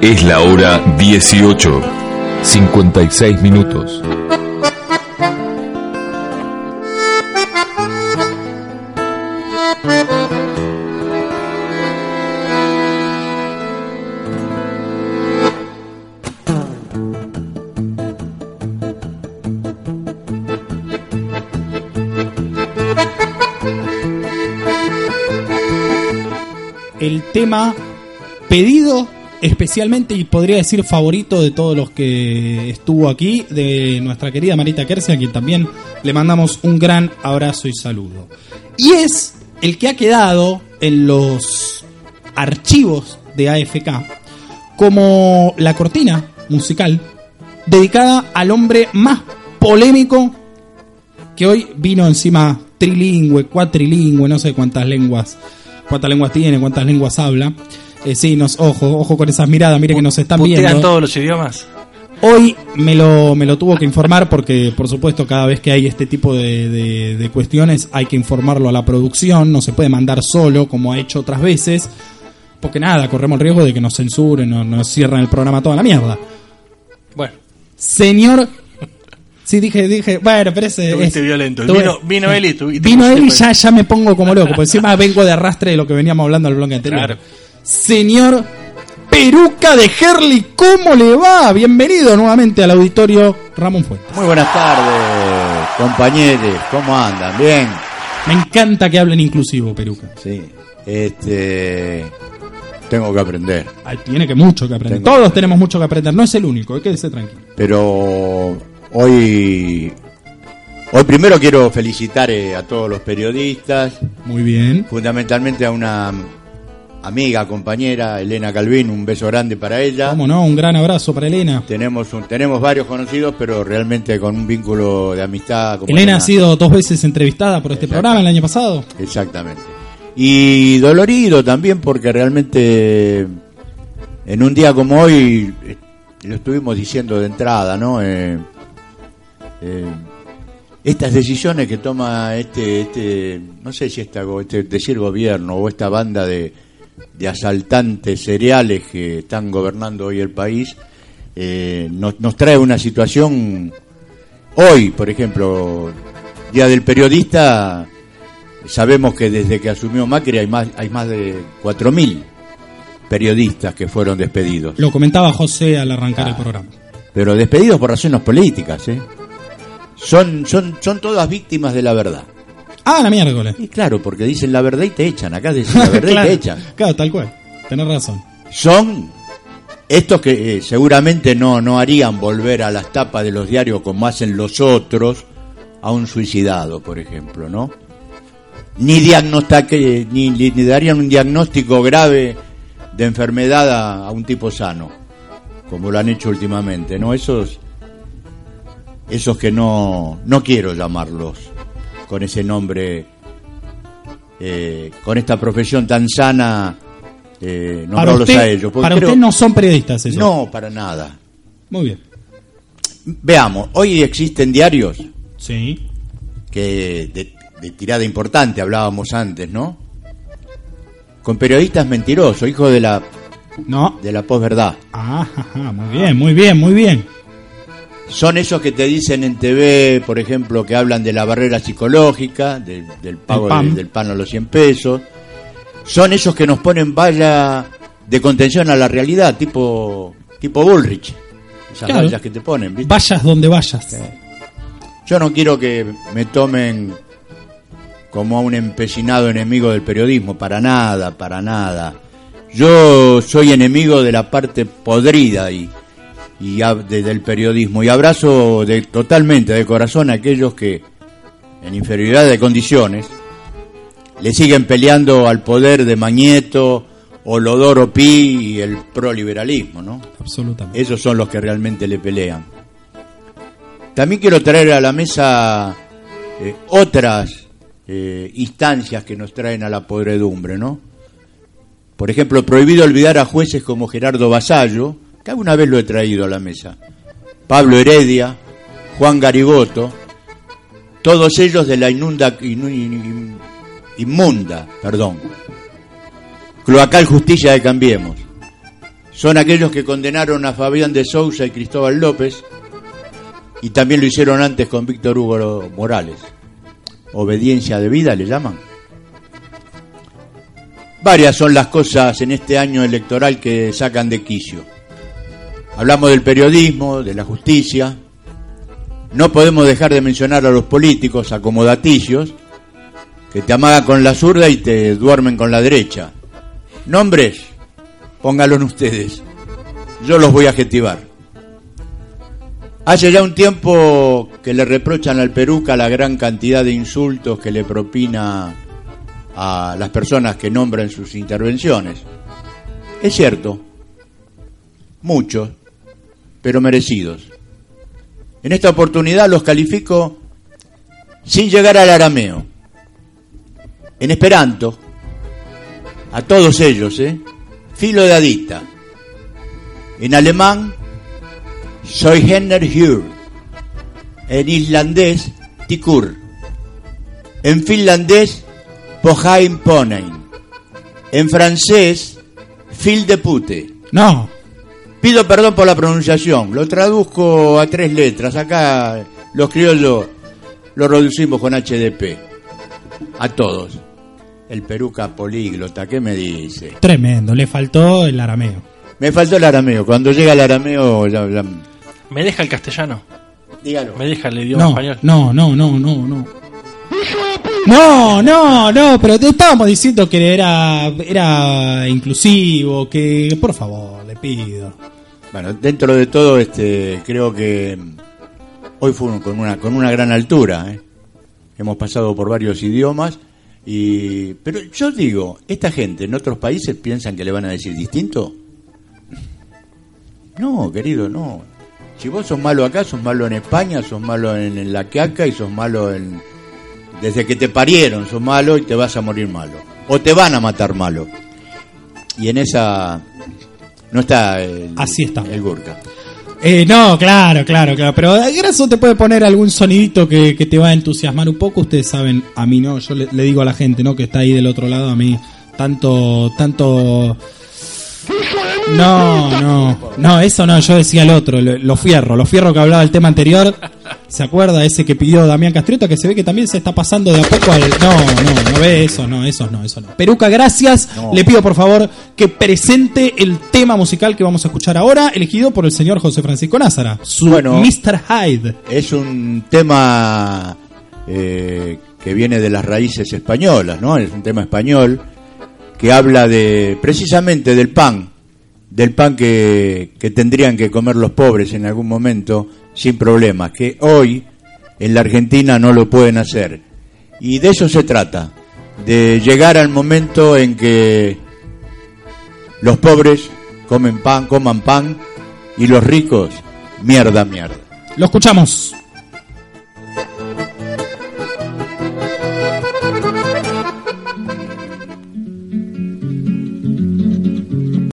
Es la hora 18, 56 minutos. El tema pedido especialmente y podría decir favorito de todos los que estuvo aquí, de nuestra querida Marita Kersi, a quien también le mandamos un gran abrazo y saludo. Y es el que ha quedado en los archivos de AFK como la cortina musical dedicada al hombre más polémico que hoy vino encima trilingüe, cuatrilingüe, no sé cuántas lenguas, cuántas lenguas tiene, cuántas lenguas habla. Eh, sí, nos, ojo, ojo con esas miradas, mire que nos están ¿Putean viendo. todos los idiomas? Hoy me lo, me lo tuvo que informar porque, por supuesto, cada vez que hay este tipo de, de- de cuestiones hay que informarlo a la producción, no se puede mandar solo como ha hecho otras veces, porque nada, corremos el riesgo de que nos censuren o nos cierren el programa toda la mierda. Señor... Sí, dije, dije, bueno, pero ese... Es- violento. tuve- Vino- vino él y Vino él y ya, ya me pongo como loco, porque encima vengo de arrastre de lo que veníamos hablando al bloque anterior. Claro. Señor Peruca de Herley, ¿cómo le va? Bienvenido nuevamente al auditorio Ramón Fuentes. Muy buenas tardes, compañeros. ¿Cómo andan? Bien. Me encanta que hablen inclusivo, Peruca. Sí. Este. Tengo que aprender. Ay, tiene que mucho que aprender. Tengo- Todos tenemos mucho que aprender, no es el único, quédese tranquilo. Pero hoy. Hoy primero quiero felicitar eh, a todos los periodistas, Muy bien. fundamentalmente a una amiga, compañera, Elena Calvin, un beso grande para ella. ¿Cómo no? Un gran abrazo para Elena. Tenemos, un- tenemos varios conocidos, pero realmente con un vínculo de amistad. como Elena Elena. ha sido dos veces entrevistada por este programa el año pasado. Exactamente. Y dolorido también porque realmente en un día como hoy, eh, lo estuvimos diciendo de entrada, ¿no? Eh, eh, estas decisiones que toma este, este no sé si esta, este, decir gobierno o esta banda de, de asaltantes cereales que están gobernando hoy el país, eh, nos, nos trae una situación hoy, por ejemplo, Día del Periodista, Sabemos que desde que asumió Macri hay más, hay más de 4.000 periodistas que fueron despedidos. Lo comentaba José al arrancar el programa. Pero despedidos por razones políticas, ¿eh? Son, son, son todas víctimas de la verdad. Ah, la miércoles. Y claro, porque dicen la verdad y te echan. Acá dicen la verdad claro, y te echan. claro, tal cual. Tenés razón. Son estos que eh, seguramente no, no harían volver a las tapas de los diarios como hacen los otros a un suicidado, por ejemplo, ¿no? Ni, diagnostaque- ni, ni darían un diagnóstico grave de enfermedad a, a un tipo sano, como lo han hecho últimamente, ¿no? Esos, esos que no, no quiero llamarlos con ese nombre, eh, con esta profesión tan sana, eh, nombrarlos usted, a ellos. para creo- usted no son periodistas eso. no, para nada. Muy bien. Veamos, hoy existen diarios Sí. que de, de tirada importante hablábamos antes, ¿no? Con periodistas mentirosos, hijos de la No. de la posverdad. Ah, ajá, muy bien, muy bien, muy bien. son esos que te dicen en TV, por ejemplo, que hablan de la barrera psicológica, de- del pago pan. de- del pan a los 100 pesos. Son esos que nos ponen valla de contención a la realidad, tipo, tipo Bullrich. Esas Claro. vallas que te ponen, ¿viste? Vayas donde vayas. Yo no quiero que me tomen como a un empecinado enemigo del periodismo, para nada, para nada. Yo soy enemigo de la parte podrida y, y ab- de- del periodismo y abrazo de, totalmente de corazón a aquellos que, en inferioridad de condiciones, le siguen peleando al poder de Mañeto, Olodoro Pi y el proliberalismo, ¿no? Absolutamente. Esos son los que realmente le pelean. También quiero traer a la mesa eh, otras eh, instancias que nos traen a la podredumbre, ¿no? Por ejemplo, prohibido olvidar a jueces como Gerardo Basallo, que alguna vez lo he traído a la mesa, Pablo Heredia, Juan Garigoto, todos ellos de la inunda, inu- in- inmunda, perdón, cloacal justicia de Cambiemos son aquellos que condenaron a Fabián de Sousa y Cristóbal López y también lo hicieron antes con Víctor Hugo Morales. Obediencia de vida le llaman. Varias son las cosas en este año electoral que sacan de quicio. Hablamos del periodismo, de la justicia. No podemos dejar de mencionar a los políticos acomodaticios que te amagan con la zurda y te duermen con la derecha. Nombres, póngalos ustedes. Yo los voy a adjetivar. Hace ya un tiempo que le reprochan al Peruca la gran cantidad de insultos que le propina a las personas que nombran sus intervenciones. Es cierto, muchos, pero merecidos. En esta oportunidad los califico sin llegar al arameo. En esperanto, a todos ellos, ¿eh? Filo de adicta. En alemán, soy Henner Hur. En islandés, Tikur. En finlandés, Pohain Ponein. En francés, Fil de pute. No, Pido perdón por la pronunciación, lo traduzco a tres letras. Acá los criollos lo reducimos con HDP. A todos. El peruca políglota, ¿qué me dice? tremendo. Le faltó el arameo. Me faltó el arameo. Cuando llega el arameo, ya, ya- ¿Me deja el castellano? dígalo. ¿Me deja el idioma No, español? no, no, no, no, no. No, no, no, pero te estábamos diciendo que era, era inclusivo, que por favor, le pido. Bueno, dentro de todo, este, creo que hoy fue con una con una gran altura. ¿eh? Hemos pasado por varios idiomas y, pero yo digo, esta gente en otros países piensan que le van a decir distinto. No, querido, no. Si vos sos malo acá, sos malo en España, sos malo en, en la Quiaca y sos malo en desde que te parieron, sos malo y te vas a morir malo o te van a matar malo. Y en esa no está el, Así está. el Gurka. Eh, no, claro, claro, claro. Pero Graso te puede poner algún sonidito que, que te va a entusiasmar un poco. Ustedes saben, a mí no. Yo le, le digo a la gente, ¿no? Que está ahí del otro lado, a mí tanto, tanto. No, no, no, eso no, yo decía el otro, lo- los fierros, los fierros que hablaba el tema anterior, ¿se acuerda? Ese que pidió Damián Castriota, que se ve que también se está pasando de a poco al... No, no, no ve eso, no, eso no, eso no. Peruca, gracias, No. le pido por favor que presente el tema musical que vamos a escuchar ahora, elegido por el señor José Francisco Názara, su Bueno. Mr. Hyde. Es un tema eh, que viene de las raíces españolas, ¿no? Es un tema español que habla de precisamente del pan, del pan que, que tendrían que comer los pobres en algún momento sin problemas, que hoy en la Argentina no lo pueden hacer. Y de eso se trata, de llegar al momento en que los pobres comen pan, coman pan y los ricos mierda, mierda. Lo escuchamos.